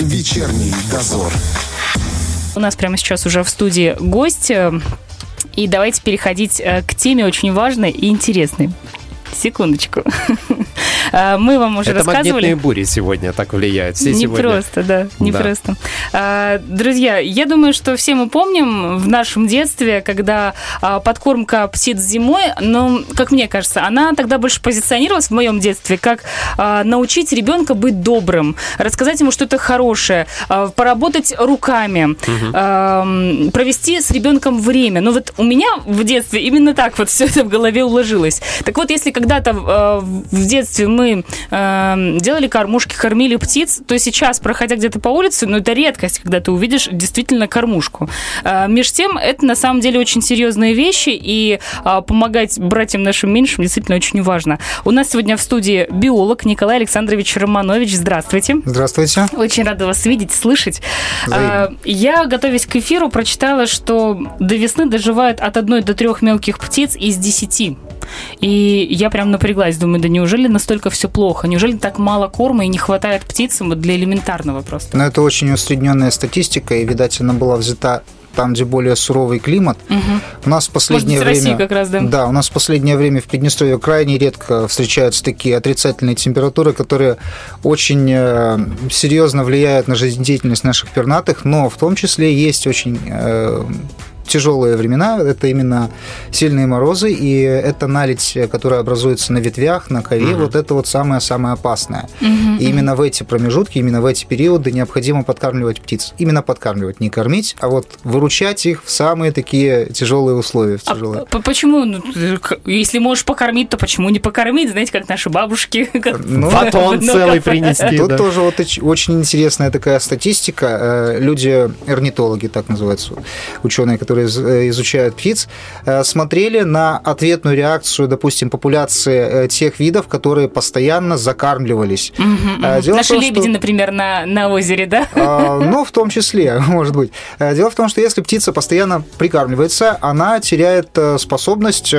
Вечерний дозор. У нас прямо сейчас уже в студии гость. И давайте переходить э, к теме очень важной и интересной. Секундочку. А, мы вам уже Это рассказывали. магнитные бури сегодня так влияют. Все не сегодня. просто, да, не Да. просто. А, Друзья, я думаю, что все мы помним в нашем детстве, когда а, подкормка птиц зимой, но, как мне кажется, она тогда больше позиционировалась в моем детстве как а, научить ребенка быть добрым, рассказать ему что-то хорошее, а, поработать руками, а, м, провести с ребенком время. Но вот у меня в детстве именно так вот все это в голове уложилось. Так вот, если когда-то в детстве мы э, делали кормушки, кормили птиц, то сейчас, проходя где-то по улице, ну, это редкость, когда ты увидишь действительно кормушку. Э, меж тем, это на самом деле очень серьезные вещи, и э, помогать братьям нашим меньшим действительно очень важно. У нас сегодня в студии биолог Николай Александрович Романович. Здравствуйте. Здравствуйте. Очень рада вас видеть, слышать. А, Я, готовясь к эфиру, прочитала, что до весны доживают от одной до трех мелких птиц из десяти. И я прям напряглась, думаю, да неужели настолько все плохо? Неужели так мало корма и не хватает птицам для элементарного просто? Но это очень усредненная статистика, и, видать, она была взята там, где более суровый климат. У нас в последнее Может быть, время... России как раз, да? Да, у нас в последнее время в Приднестровье крайне редко встречаются такие отрицательные температуры, которые очень э, серьезно влияют на жизнедеятельность наших пернатых, но в том числе есть очень э, тяжелые времена, это именно сильные морозы, и это наледь, которая образуется на ветвях, на коре, вот это вот самое-самое опасное. И именно в эти промежутки, именно в эти периоды необходимо подкармливать птиц. Именно подкармливать, не кормить, а вот выручать их в самые такие тяжелые условия. В А тяжелые. п- почему, ну, если можешь покормить, то почему не покормить? Знаете, как наши бабушки. Ну, Батон целый принести. Тут да. тоже вот оч- очень интересная такая статистика. Э, Люди, орнитологи, так называются, ученые, которые из- э, изучают птиц, э, смотрели на ответную реакцию, допустим, популяции э, тех видов, которые постоянно закармливались. Дело в Наши том, лебеди, что- например, на, на озере, да? А, Ну, в том числе, может быть. Дело в том, что если птица постоянно прикармливается, она теряет способность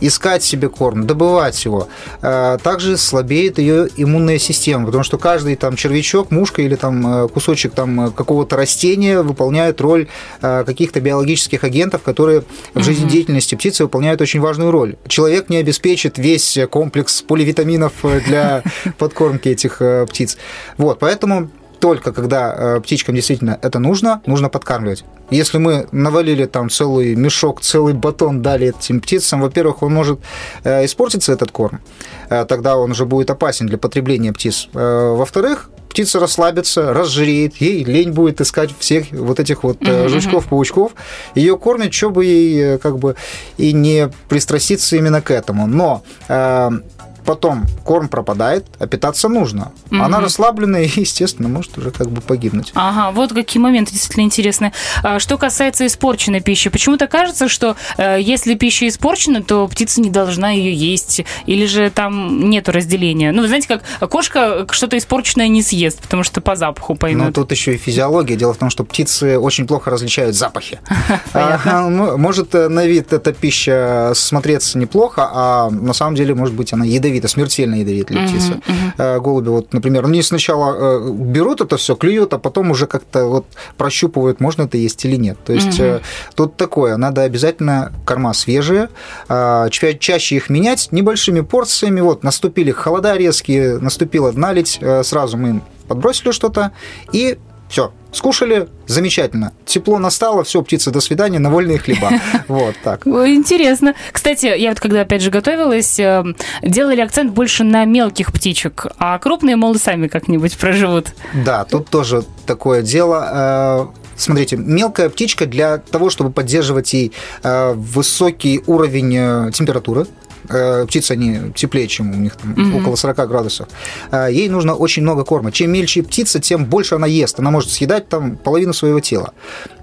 искать себе корм, добывать его. Также слабеет ее иммунная система, потому что каждый там червячок, мушка или там кусочек там какого-то растения выполняет роль каких-то биологических агентов, которые в жизнедеятельности птицы выполняют очень важную роль. Человек не обеспечит весь комплекс поливитаминов э, для подкормки этих э, птиц. Вот, поэтому только когда э, птичкам действительно это нужно, нужно подкармливать. Если мы навалили там целый мешок, целый батон дали этим птицам, во-первых, он может э, испортиться, этот корм, Э, тогда он уже будет опасен для потребления птиц. Э, Во-вторых, птица расслабится, разжиреет, ей лень будет искать всех вот этих вот э, жучков, паучков. Ее кормят, что бы ей э, как бы и не пристраститься именно к этому. Но э, потом корм пропадает, а питаться нужно. Она расслабленная и, естественно, может уже как бы погибнуть. Ага, вот какие моменты действительно интересные. А, Что касается испорченной пищи, почему-то кажется, что э, если пища испорчена, то птица не должна ее есть, или же там нету разделения. Ну, вы знаете, как кошка что-то испорченное не съест, потому что по запаху Ну, поймет. тут еще и физиология. Дело в том, что птицы очень плохо различают запахи. А, ну, Может э, на вид эта пища смотреться неплохо, а на самом деле, может быть, она ядовита, смертельно ядовита птицы. Э, Голуби, вот, например, они сначала э, берут это все, клюют, а потом уже как-то вот прощупывают, можно это есть или нет. То есть э, тут такое, надо обязательно корма свежие, а, ча- чаще их менять небольшими порциями. Вот, наступили холода резкие, наступила наледь, э, сразу мы им подбросили что-то и все, скушали, замечательно. Тепло настало, все, птицы, до свидания, на вольные хлеба. Вот так. Интересно. Кстати, я вот когда опять же готовилась, э, делали акцент больше на мелких птичек, а крупные, мол, сами как-нибудь проживут. Да, тут тоже такое дело. Э, Смотрите, мелкая птичка для того, чтобы поддерживать ей э, высокий уровень э, температуры, птицы, они теплее, чем у них там, около 40 градусов, э, ей нужно очень много корма. Чем мельче птица, тем больше она ест. Она может съедать там половину своего тела.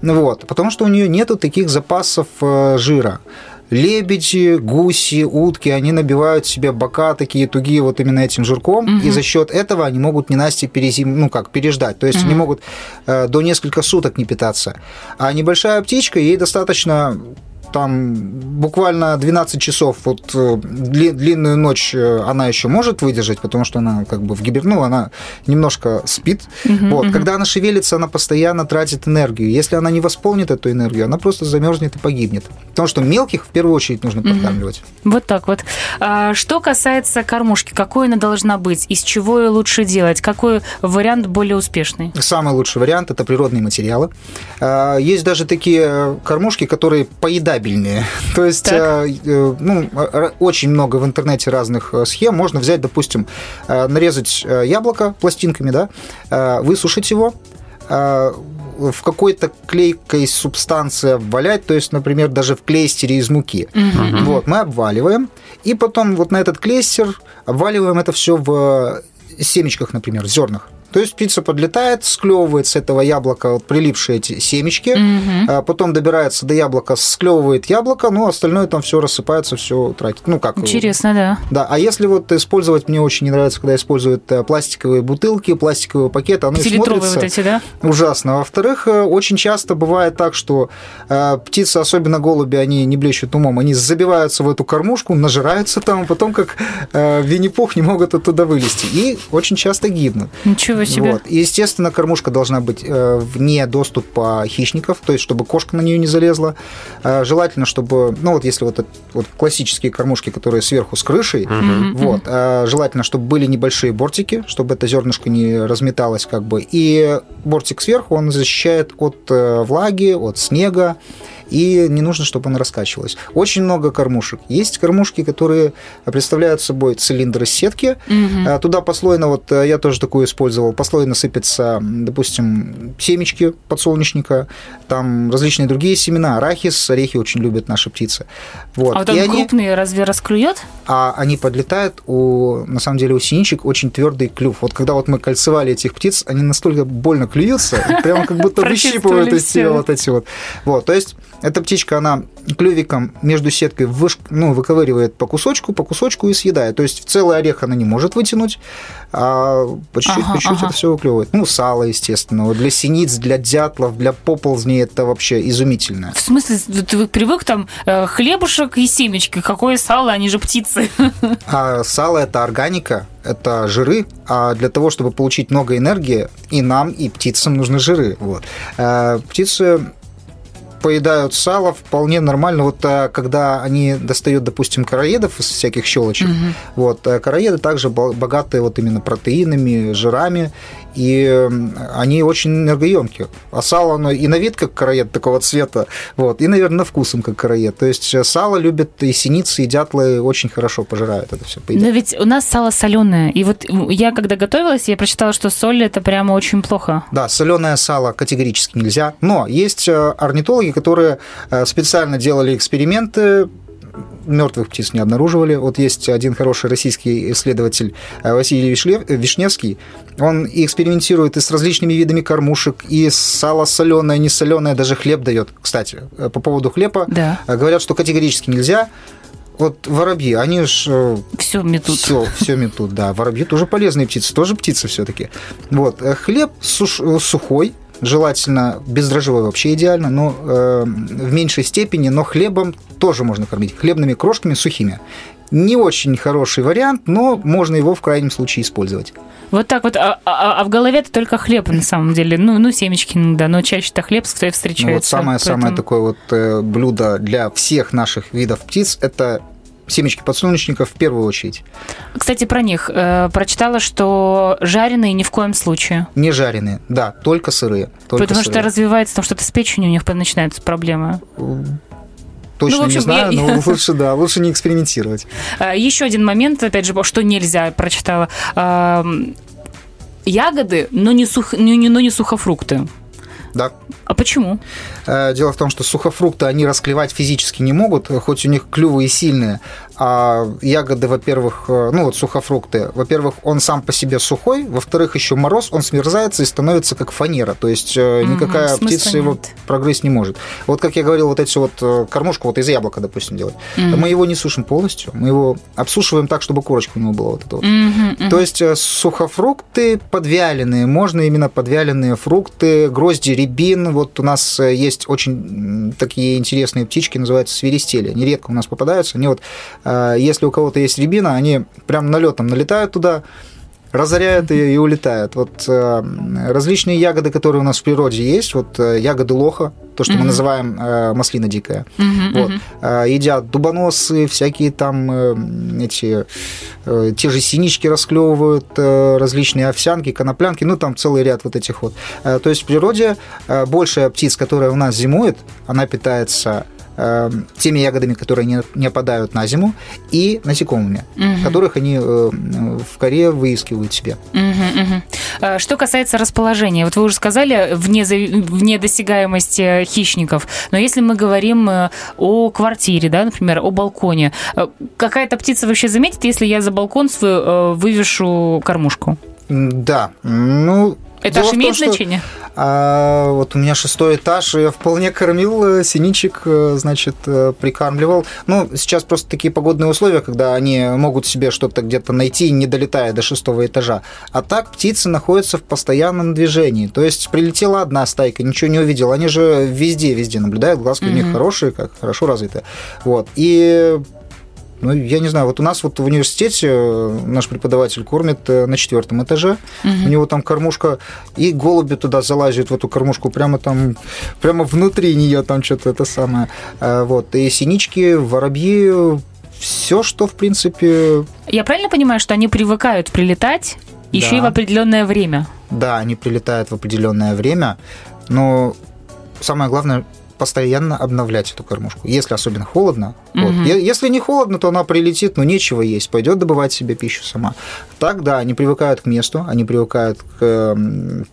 Вот, потому что у нее нету таких запасов э, жира. Лебеди, гуси, утки, они набивают себе бока такие тугие вот именно этим жирком, и за счет этого они могут ненасти перезим, ну как, переждать. То есть они могут э, до нескольких суток не питаться. А небольшая птичка, ей достаточно там буквально 12 часов, вот э, дли, длинную ночь э, она еще может выдержать, потому что она как бы в гибер... Ну, она немножко спит. Угу, вот. Угу. Когда она шевелится, она постоянно тратит энергию. Если она не восполнит эту энергию, она просто замерзнет и погибнет. Потому что мелких в первую очередь нужно подкармливать. Угу. Вот так вот. А, что касается кормушки, какой она должна быть? Из чего ее лучше делать? Какой вариант более успешный? Самый лучший вариант – это природные материалы. А, есть даже такие кормушки, которые поедабельные. То есть, так. Э, э, ну, очень много в интернете разных э, схем. Можно взять, допустим, нарезать яблоко пластинками, да, высушить его, в какой-то клейкой субстанции обвалять, то есть, например, даже в клейстере из муки. Угу. Вот, мы обваливаем, и потом вот на этот клейстер обваливаем это все в семечках, например, зернах. То есть птица подлетает, склевывает с этого яблока вот прилипшие эти семечки, угу. потом добирается до яблока, склевывает яблоко, ну остальное там все рассыпается, все тратит. Ну как? Интересно, да. Да, а если вот использовать, мне очень не нравится, когда используют э, пластиковые бутылки, пластиковые пакеты, оно смотрится вот эти, да? ужасно. Во-вторых, э, очень часто бывает так, что э, птицы, особенно голуби, они не блещут умом, они забиваются в эту кормушку, нажираются там, а потом как Винни-Пух не могут оттуда вылезти. И очень часто гибнут. Ничего Ничего себе. Вот. И, естественно, кормушка должна быть э, вне доступа хищников, то есть чтобы кошка на нее не залезла. Э, желательно, чтобы, ну вот если вот, вот классические кормушки, которые сверху с крышей, угу. вот, э, желательно, чтобы были небольшие бортики, чтобы это зернышко не разметалось как бы. И бортик сверху, он защищает от влаги, от снега и не нужно, чтобы она раскачивалась. Очень много кормушек. Есть кормушки, которые представляют собой цилиндры сетки. Угу. Туда послойно, вот э, я тоже такую использовал, послойно сыпятся, допустим, семечки подсолнечника, там различные другие семена, арахис, орехи очень любят наши птицы. Вот. А вот он и крупные они, разве расклюет? А они подлетают, у, на самом деле у синичек очень твердый клюв. Вот когда вот мы кольцевали этих птиц, они настолько больно клюются, прямо как будто выщипывают эти вот эти вот. Вот, то есть эта птичка, она клювиком между сеткой выш... ну, выковыривает по кусочку, по кусочку и съедает. То есть в целый орех она не может вытянуть, а по чуть-чуть, ага, по чуть-чуть ага. это все выклевывает. Ну, сало, естественно. Вот для синиц, для дятлов, для поползней это вообще изумительно. В смысле, ты привык там э, хлебушек и семечки. Какое сало, они же птицы. А сало – это органика, это жиры, а для того, чтобы получить много энергии, и нам, и птицам нужны жиры. Вот. Э, птицы поедают сало вполне нормально. Вот а, когда они достают, допустим, короедов из всяких щелочек, угу. вот, а короеды также богатые вот именно протеинами, жирами, и они очень энергоемкие. А сало, оно и на вид как короед такого цвета, вот, и, наверное, на вкусом как короед. То есть э, сало любят и синицы, и дятлы очень хорошо пожирают это все. Но ведь у нас сало соленое. И вот я, когда готовилась, я прочитала, что соль это прямо очень плохо. Да, соленое сало категорически нельзя. Но есть э, орнитологи, которые э, специально делали эксперименты мертвых птиц не обнаруживали. Вот есть один хороший российский исследователь э, Василий Вишневский. Он экспериментирует и с различными видами кормушек, и сало соленое, не соленое, даже хлеб дает. Кстати, э, по поводу хлеба да. Э, говорят, что категорически нельзя. Вот воробьи, они же все метут. Все, все метут, да. Воробьи тоже полезные птицы, тоже птицы все-таки. Вот хлеб суш, сухой, желательно бездрожжевой вообще идеально, но э, в меньшей степени, но хлебом тоже можно кормить, хлебными крошками сухими. Не очень хороший вариант, но можно его в крайнем случае использовать. Вот так вот, а, а, а в голове это только хлеб на самом деле, ну, ну семечки иногда, но чаще-то хлеб встречается. Ну, вот самое поэтому... самое такое вот э, блюдо для всех наших видов птиц это семечки подсолнечника в первую очередь. Кстати, про них. Э, прочитала, что жареные ни в коем случае. Не жареные, да, только сырые. Только Потому сырые. что развивается там что-то с печенью, у них начинаются проблемы. Точно ну, общем, не знаю, я... но лучше, да, лучше не экспериментировать. Э, Еще один момент, опять же, что нельзя, прочитала. Ягоды, но не, сух... но не сухофрукты. Да. А почему? Э, дело в том, что сухофрукты они расклевать физически не могут, хоть у них клювы и сильные, а ягоды, во-первых, э, ну вот сухофрукты, во-первых, он сам по себе сухой, во-вторых, еще мороз, он смерзается и становится как фанера, то есть угу, никакая птица нет. его прогрызть не может. Вот как я говорил, вот эти вот кормушку вот из яблока, допустим, делать, угу. мы его не сушим полностью, мы его обсушиваем так, чтобы корочка у него была вот эта вот. Угу, угу. То есть сухофрукты подвяленные, можно именно подвяленные фрукты, грозди, рябин, вот у нас э, есть очень такие интересные птички, называются свиристели. Они редко у нас попадаются. Они вот, э, если у кого-то есть рябина, они прям налетом налетают туда, разоряют ее и улетают. Вот э, различные ягоды, которые у нас в природе есть, вот э, ягоды лоха, то, что mm-hmm. мы называем э, маслина дикая, mm-hmm. вот, едят дубоносы, всякие там эти те же синички расклевывают, различные овсянки, коноплянки, ну там целый ряд вот этих вот. То есть в природе большая птиц, которая у нас зимует, она питается э, теми ягодами, которые не, не опадают на зиму, и насекомыми, угу. которых они э, в коре выискивают себе. Угу, угу. Что касается расположения, вот вы уже сказали, вне, вне досягаемости хищников, но если мы говорим э, о квартире, да, например, о балконе, э, какая-то птица вообще заметит, если я за балкон свой э, вывешу кормушку? Да, ну... Это имеет том, значение? Что а вот у меня шестой этаж, я вполне кормил э, синичек, э, значит, э, прикармливал. Ну, сейчас просто такие погодные условия, когда они могут себе что-то где-то найти, не долетая до шестого этажа. А так птицы находятся в постоянном движении. То есть прилетела одна стайка, ничего не увидела. Они же везде, везде наблюдают, глазки mm-hmm. у них хорошие, как хорошо развиты. Вот. И ну, я не знаю, вот у нас вот в университете э, наш преподаватель кормит э, на четвертом этаже. Угу. У него там кормушка, и голуби туда залазят, в эту кормушку, прямо там, прямо внутри нее там что-то это самое. Э, вот. И синички, воробьи, все, что, в принципе... Я правильно понимаю, что они привыкают прилетать еще да. и в определенное время? Да, они прилетают в определенное время, но самое главное, постоянно обновлять эту кормушку, если особенно холодно. Угу. Вот. Если не холодно, то она прилетит, но нечего есть, пойдет добывать себе пищу сама. Так, да, они привыкают к месту, они привыкают к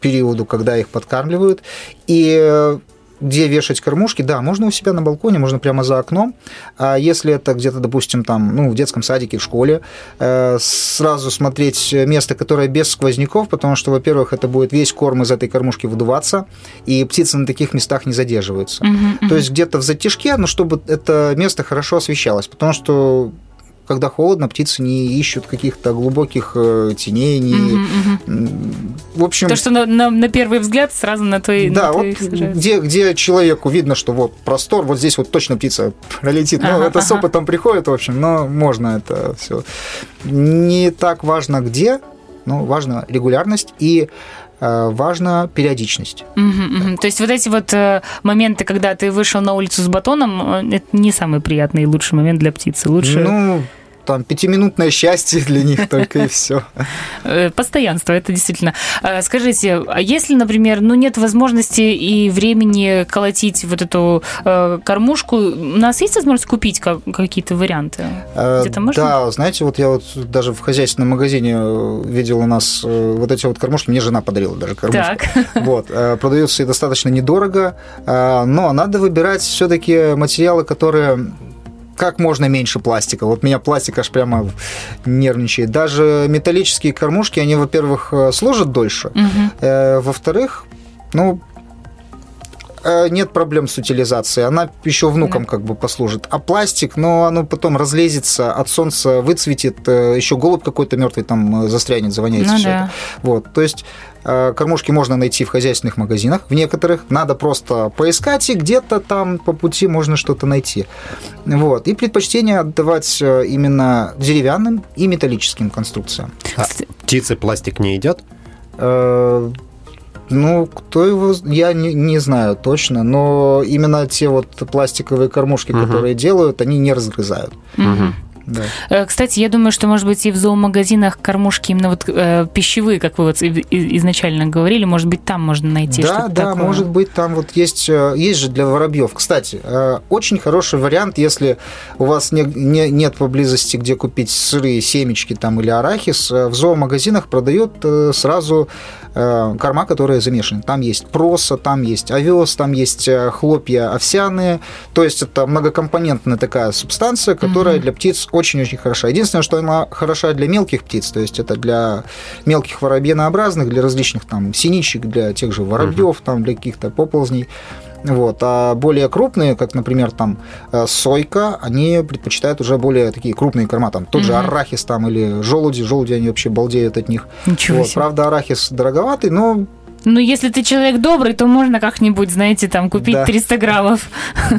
периоду, когда их подкармливают, и э, где вешать кормушки, да, можно у себя на балконе, можно прямо за окном. А если это где-то, допустим, там, ну, в детском садике, в школе, э, сразу смотреть место, которое без сквозняков, потому что, во-первых, это будет весь корм из этой кормушки выдуваться, и птицы на таких местах не задерживаются. Uh-huh. То есть где-то в затяжке, но чтобы это место хорошо освещалось, потому что когда холодно, птицы не ищут каких-то глубоких э, теней, не... Угу, угу. В общем... То, что на, на, на первый взгляд сразу на твои... Да, на вот где, где человеку видно, что вот простор, вот здесь вот точно птица пролетит. Ну, ага, это ага. с опытом приходит, в общем, но можно это все. Не так важно где, но важна регулярность и важна периодичность. Угу, угу. То есть вот эти вот э, моменты, когда ты вышел на улицу с батоном, это не самый приятный и лучший момент для птицы. Лучше... Ну, там пятиминутное счастье для них только и все. Э, постоянство, это действительно. А, скажите, а если, например, ну нет возможности и времени колотить вот эту э, кормушку, у нас есть возможность купить какие-то варианты? Э, Где-то можно? Да, знаете, вот я вот даже в хозяйственном магазине видел у нас вот эти вот кормушки, мне жена подарила даже кормушку. Так. Вот, продаются и достаточно недорого, но надо выбирать все-таки материалы, которые как можно меньше пластика. Вот меня пластик аж прямо нервничает. Даже металлические кормушки, они, во-первых, э, служат дольше, угу. во-вторых, ну, э, нет проблем с утилизацией. Она еще внукам да. как бы послужит. А пластик, ну, оно потом разлезется, от солнца выцветит, еще голубь какой-то мертвый там застрянет, завоняется ну, все да. это. Вот, то есть кормушки можно найти в хозяйственных магазинах, в некоторых. Надо просто поискать, и где-то там по пути можно что-то найти. Вот. И предпочтение отдавать э, именно деревянным и металлическим конструкциям. А птицы пластик не едят? Э, ну, кто его, я не, не знаю точно, но именно те вот пластиковые кормушки, угу. которые делают, они не разгрызают. Угу. Да. Э, кстати, я думаю, что, может быть, и в зоомагазинах кормушки именно вот э, пищевые, как вы вот изначально говорили, может быть, там можно найти да, что-то да, такое. может быть, там вот есть, э, есть же для воробьев. Кстати, э, очень хороший вариант, если у вас не, не, нет поблизости, где купить сырые семечки там или арахис, в зоомагазинах продают сразу корма, которые замешаны. Там есть проса, там есть овес, там есть хлопья овсяные. То есть это многокомпонентная такая субстанция, которая угу. для птиц очень-очень хороша. Единственное, что она хороша для мелких птиц, то есть это для мелких воробьенообразных, для различных там синичек, для тех же воробьев, там, для каких-то поползней. Вот. А более крупные, как, например, там э, сойка, они предпочитают уже более такие крупные корма. Там тот угу. же арахис там или желуди. Желуди, они вообще балдеют от них. Ничего вот. Правда, арахис дороговатый, но Ну, если ты человек добрый, то можно как-нибудь, знаете, там купить да. 300 граммов.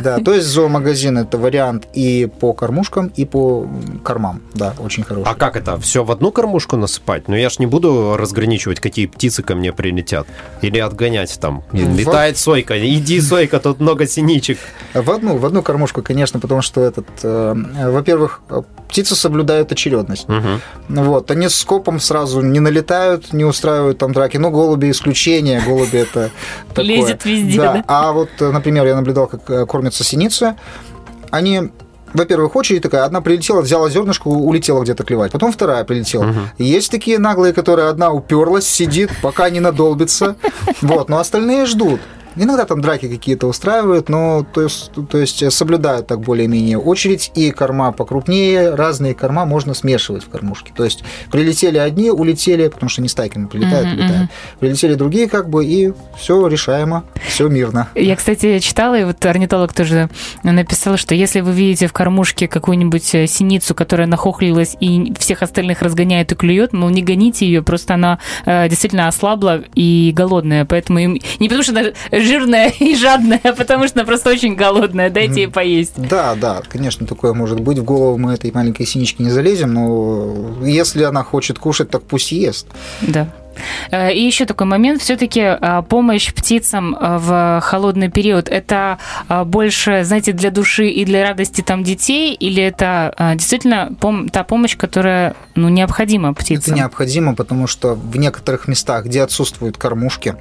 Да, то есть зоомагазин – это вариант и по кормушкам, и по кормам. Да, очень хороший. А как это? Все в одну кормушку насыпать? Ну, я ж не буду разграничивать, какие птицы ко мне прилетят. Или отгонять там. Летает сойка, иди, сойка, тут много синичек. В одну, в одну кормушку, конечно, потому что этот, э, во-первых, птицы соблюдают очередность. Угу. Вот, они с копом сразу не налетают, не устраивают там драки. Ну, голуби исключение, голуби это такое. Лезет везде, да. А вот, например, я наблюдал, как э, кормятся синицы. Они во-первых, очередь такая, одна прилетела, взяла зернышко, улетела где-то клевать, потом вторая прилетела. Угу. Есть такие наглые, которые одна уперлась, сидит, пока не надолбится, вот, но остальные ждут. Иногда там драки какие-то устраивают, но то есть, то есть соблюдают так более-менее очередь, и корма покрупнее, разные корма можно смешивать в кормушке. То есть прилетели одни, улетели, потому что не стайками прилетают, mm-hmm, улетают. Прилетели другие, как бы, и все решаемо, все мирно. Я, кстати, читала, и вот орнитолог тоже написал, что если вы видите в кормушке какую-нибудь э, синицу, которая нахохлилась и всех остальных разгоняет и клюет, мол, не гоните ее, просто она э, действительно ослабла и голодная, поэтому им... не потому что она жирная и жадная, потому что она просто очень голодная. Дайте ей поесть. Да, да, конечно, такое может быть. В голову мы этой маленькой синички не залезем, но если она хочет кушать, так пусть ест. Да. Э, и еще такой момент, все-таки э, помощь птицам э, в холодный период, это больше, знаете, для души и для радости там детей, или это действительно та помощь, которая ну, необходима птицам? Это необходимо, потому что в некоторых местах, где отсутствуют кормушки,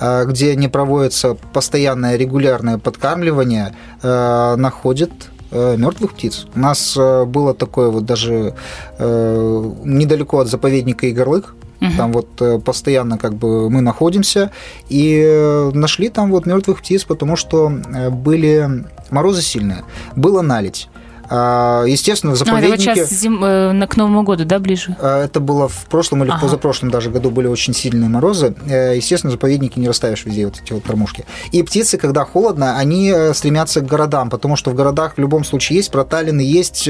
где не проводится постоянное регулярное подкармливание, находят мертвых птиц. У нас было такое вот даже недалеко от заповедника Игорлык, Угу. Там вот э, постоянно как бы мы находимся и э, нашли там вот мертвых птиц, потому что э, были морозы сильные, было налить. А, естественно, в заповеднике... А, это вот сейчас зим... к Новому году, да, ближе? Это было в прошлом или ага. в позапрошлом даже году были очень сильные морозы. Естественно, в заповеднике не расставишь везде вот эти вот кормушки. И птицы, когда холодно, они стремятся к городам, потому что в городах в любом случае есть проталины, есть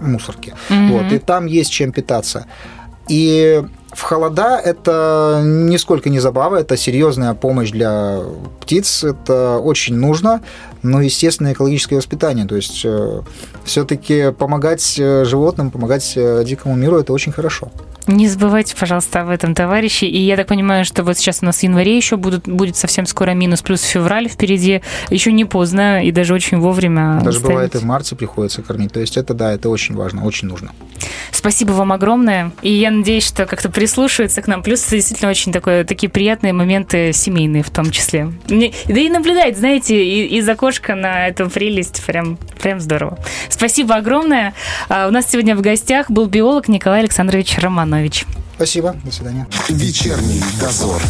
мусорки. mm Вот, и там есть чем питаться. И в холода это нисколько не забава, это серьезная помощь для птиц, это очень нужно, но, естественно, экологическое воспитание. То есть э, все-таки помогать э, животным, помогать э, дикому миру это очень хорошо. Не забывайте, пожалуйста, об этом, товарищи. И я так понимаю, что вот сейчас у нас в январе еще будут, будет совсем скоро минус, плюс февраль впереди. Еще не поздно и даже очень вовремя. Даже ставить. бывает и в марте приходится кормить. То есть это, да, это очень важно, очень нужно. Спасибо вам огромное. И я надеюсь, что как-то прислушиваются к нам. Плюс действительно очень такое, такие приятные моменты семейные в том числе. Да и наблюдать, знаете, из окошка на эту прелесть прям, прям здорово. Спасибо огромное. А, у нас сегодня в гостях был биолог Николай Александрович Романович. Спасибо. До свидания. Вечерний дозор.